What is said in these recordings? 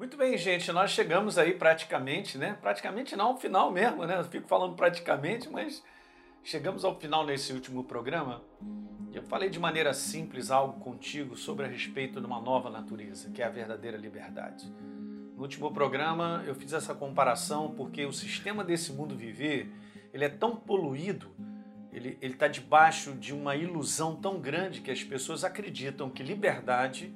Muito bem, gente, nós chegamos aí praticamente, né? Praticamente não, ao final mesmo, né? Eu fico falando praticamente, mas chegamos ao final nesse último programa. Eu falei de maneira simples algo contigo sobre a respeito de uma nova natureza, que é a verdadeira liberdade. No último programa eu fiz essa comparação porque o sistema desse mundo viver, ele é tão poluído, ele está debaixo de uma ilusão tão grande que as pessoas acreditam que liberdade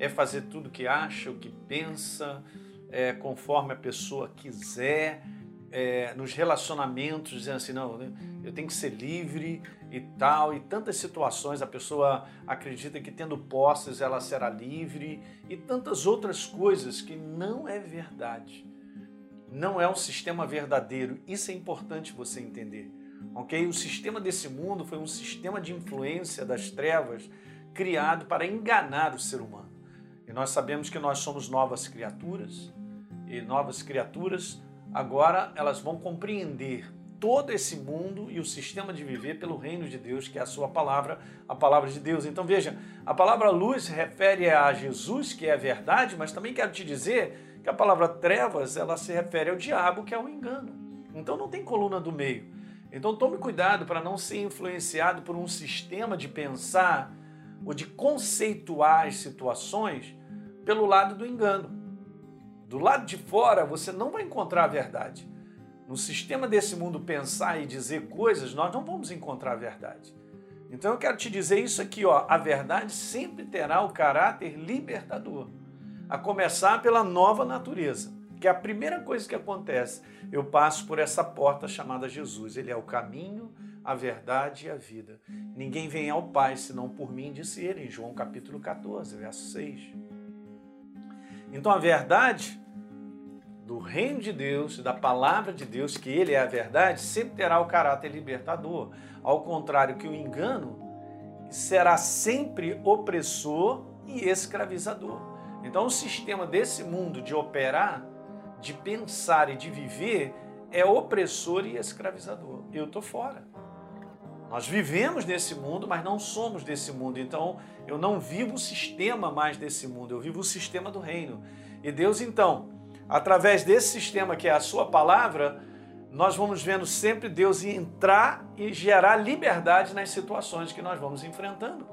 é fazer tudo o que acha, o que pensa, é, conforme a pessoa quiser, é, nos relacionamentos, dizendo assim, não, né, eu tenho que ser livre e tal, e tantas situações a pessoa acredita que tendo posses ela será livre, e tantas outras coisas que não é verdade. Não é um sistema verdadeiro. Isso é importante você entender. Ok? O sistema desse mundo foi um sistema de influência das trevas criado para enganar o ser humano. E nós sabemos que nós somos novas criaturas, e novas criaturas agora elas vão compreender todo esse mundo e o sistema de viver pelo reino de Deus, que é a sua palavra, a palavra de Deus. Então veja, a palavra luz refere a Jesus, que é a verdade, mas também quero te dizer que a palavra trevas, ela se refere ao diabo, que é o engano. Então não tem coluna do meio. Então tome cuidado para não ser influenciado por um sistema de pensar ou de conceituar as situações pelo lado do engano. Do lado de fora você não vai encontrar a verdade. No sistema desse mundo pensar e dizer coisas, nós não vamos encontrar a verdade. Então eu quero te dizer isso aqui, ó, a verdade sempre terá o caráter libertador, a começar pela nova natureza, que é a primeira coisa que acontece. Eu passo por essa porta chamada Jesus, ele é o caminho, a verdade e a vida. Ninguém vem ao Pai senão por mim, disse ele em João capítulo 14, verso 6. Então a verdade do reino de Deus, da palavra de Deus, que ele é a verdade, sempre terá o caráter libertador. Ao contrário que o engano será sempre opressor e escravizador. Então o sistema desse mundo de operar, de pensar e de viver é opressor e escravizador. Eu estou fora. Nós vivemos nesse mundo, mas não somos desse mundo. Então, eu não vivo o sistema mais desse mundo, eu vivo o sistema do reino. E Deus, então, através desse sistema que é a Sua palavra, nós vamos vendo sempre Deus entrar e gerar liberdade nas situações que nós vamos enfrentando.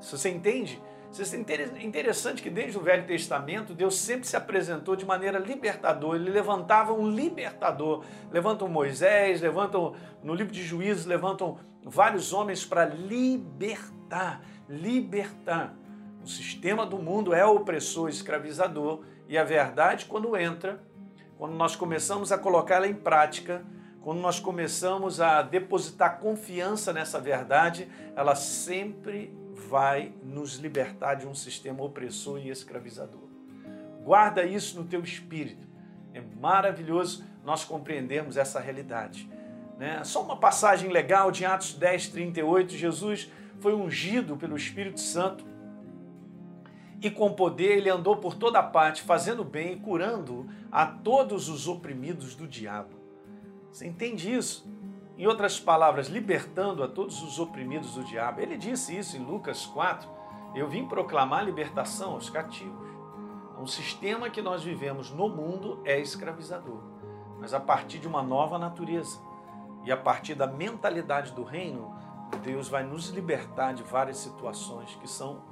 Se você entende? É interessante que desde o Velho Testamento Deus sempre se apresentou de maneira libertadora. Ele levantava um libertador. Levantam Moisés, levantam no livro de Juízes, levantam vários homens para libertar, libertar. O sistema do mundo é opressor, escravizador, e a verdade, quando entra, quando nós começamos a colocá-la em prática, quando nós começamos a depositar confiança nessa verdade, ela sempre vai nos libertar de um sistema opressor e escravizador. Guarda isso no teu espírito. É maravilhoso nós compreendermos essa realidade. Né? Só uma passagem legal de Atos 10, 38, Jesus foi ungido pelo Espírito Santo e com poder ele andou por toda parte, fazendo bem e curando a todos os oprimidos do diabo. Você entende isso? Em outras palavras, libertando a todos os oprimidos do diabo. Ele disse isso em Lucas 4. Eu vim proclamar libertação aos cativos. Um sistema que nós vivemos no mundo é escravizador, mas a partir de uma nova natureza e a partir da mentalidade do reino, Deus vai nos libertar de várias situações que são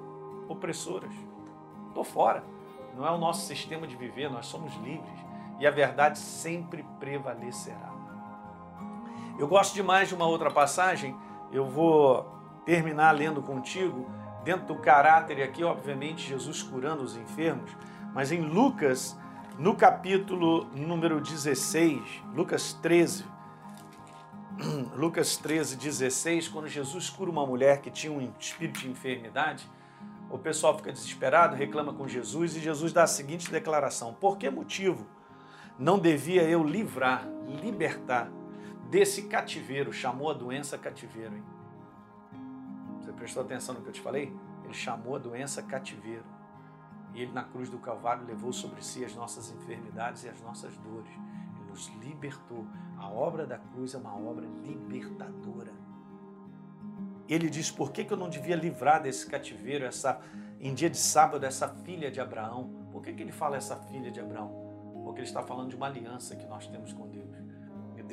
opressoras. Estou fora. Não é o nosso sistema de viver, nós somos livres e a verdade sempre prevalecerá. Eu gosto demais de uma outra passagem, eu vou terminar lendo contigo, dentro do caráter aqui, obviamente, Jesus curando os enfermos, mas em Lucas, no capítulo número 16, Lucas 13, Lucas 13, 16, quando Jesus cura uma mulher que tinha um espírito de enfermidade, o pessoal fica desesperado, reclama com Jesus e Jesus dá a seguinte declaração: Por que motivo não devia eu livrar, libertar desse cativeiro, chamou a doença cativeiro. Hein? Você prestou atenção no que eu te falei? Ele chamou a doença cativeiro. E ele na cruz do Calvário levou sobre si as nossas enfermidades e as nossas dores. Ele nos libertou. A obra da cruz é uma obra libertadora. Ele diz: por que, que eu não devia livrar desse cativeiro, essa, em dia de sábado, essa filha de Abraão? Por que, que ele fala essa filha de Abraão? Porque ele está falando de uma aliança que nós temos com Deus.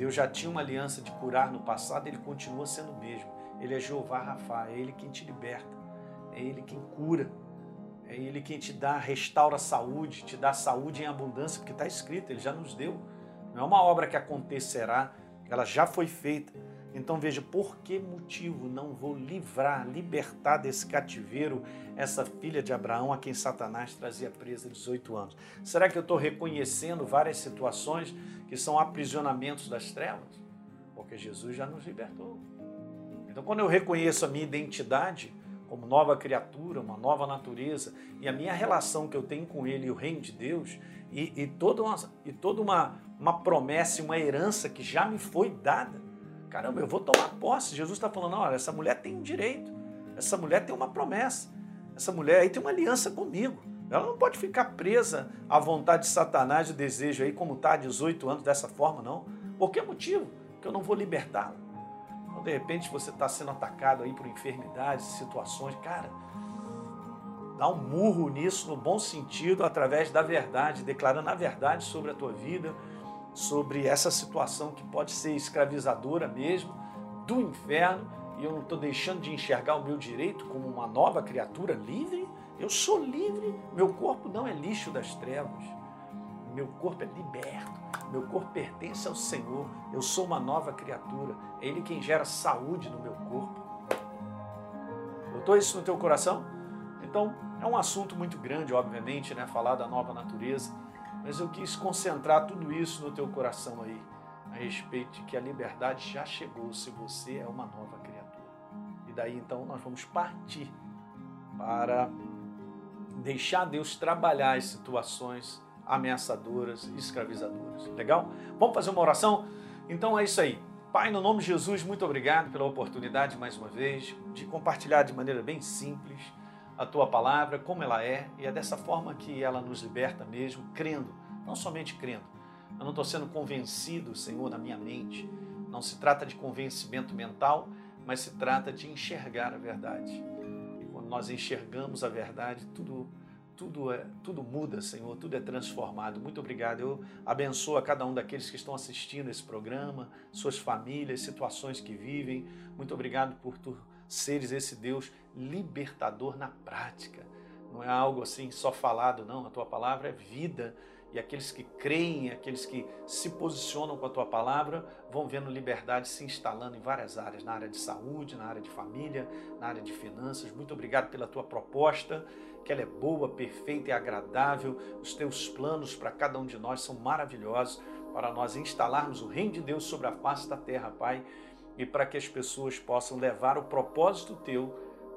Deus já tinha uma aliança de curar no passado, ele continua sendo o mesmo. Ele é Jeová Rafa, é ele quem te liberta, é ele quem cura, é ele quem te dá, restaura a saúde, te dá saúde em abundância, porque está escrito, ele já nos deu. Não é uma obra que acontecerá, ela já foi feita. Então veja, por que motivo não vou livrar, libertar desse cativeiro essa filha de Abraão a quem Satanás trazia presa 18 anos? Será que eu estou reconhecendo várias situações que são aprisionamentos das trevas? Porque Jesus já nos libertou. Então quando eu reconheço a minha identidade como nova criatura, uma nova natureza, e a minha relação que eu tenho com Ele e o reino de Deus, e, e toda, uma, e toda uma, uma promessa e uma herança que já me foi dada, Caramba, eu vou tomar posse. Jesus está falando: olha, essa mulher tem um direito, essa mulher tem uma promessa, essa mulher aí tem uma aliança comigo. Ela não pode ficar presa à vontade de Satanás, de desejo aí, como está há 18 anos dessa forma, não. Por que motivo? Que eu não vou libertá-la. Então, de repente, você está sendo atacado aí por enfermidades, situações, cara, dá um murro nisso no bom sentido, através da verdade, declarando a verdade sobre a tua vida, sobre essa situação que pode ser escravizadora mesmo, do inferno, e eu não estou deixando de enxergar o meu direito como uma nova criatura livre. Eu sou livre, meu corpo não é lixo das trevas, meu corpo é liberto, meu corpo pertence ao Senhor, eu sou uma nova criatura, é Ele quem gera saúde no meu corpo. Botou isso no teu coração? Então, é um assunto muito grande, obviamente, né? Falar da nova natureza mas eu quis concentrar tudo isso no teu coração aí, a respeito de que a liberdade já chegou se você é uma nova criatura. E daí então nós vamos partir para deixar Deus trabalhar as situações ameaçadoras escravizadoras. Legal? Vamos fazer uma oração? Então é isso aí. Pai, no nome de Jesus, muito obrigado pela oportunidade mais uma vez de compartilhar de maneira bem simples a tua palavra como ela é e é dessa forma que ela nos liberta mesmo, crendo, não somente crendo. Eu não estou sendo convencido, Senhor, na minha mente. Não se trata de convencimento mental, mas se trata de enxergar a verdade. Nós enxergamos a verdade, tudo tudo é, tudo muda, Senhor, tudo é transformado. Muito obrigado. Eu abençoo a cada um daqueles que estão assistindo esse programa, suas famílias, situações que vivem. Muito obrigado por tu seres esse Deus libertador na prática. Não é algo assim só falado, não. A tua palavra é vida. E aqueles que creem, aqueles que se posicionam com a tua palavra, vão vendo liberdade se instalando em várias áreas, na área de saúde, na área de família, na área de finanças. Muito obrigado pela tua proposta, que ela é boa, perfeita e agradável. Os teus planos para cada um de nós são maravilhosos para nós instalarmos o reino de Deus sobre a face da terra, Pai e para que as pessoas possam levar o propósito teu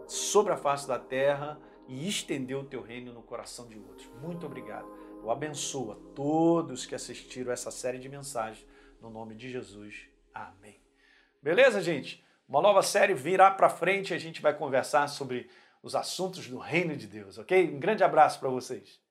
sobre a face da terra e estender o teu reino no coração de outros. Muito obrigado. Eu abençoo a todos que assistiram essa série de mensagens no nome de Jesus. Amém. Beleza, gente? Uma nova série virá para frente e a gente vai conversar sobre os assuntos do reino de Deus, ok? Um grande abraço para vocês.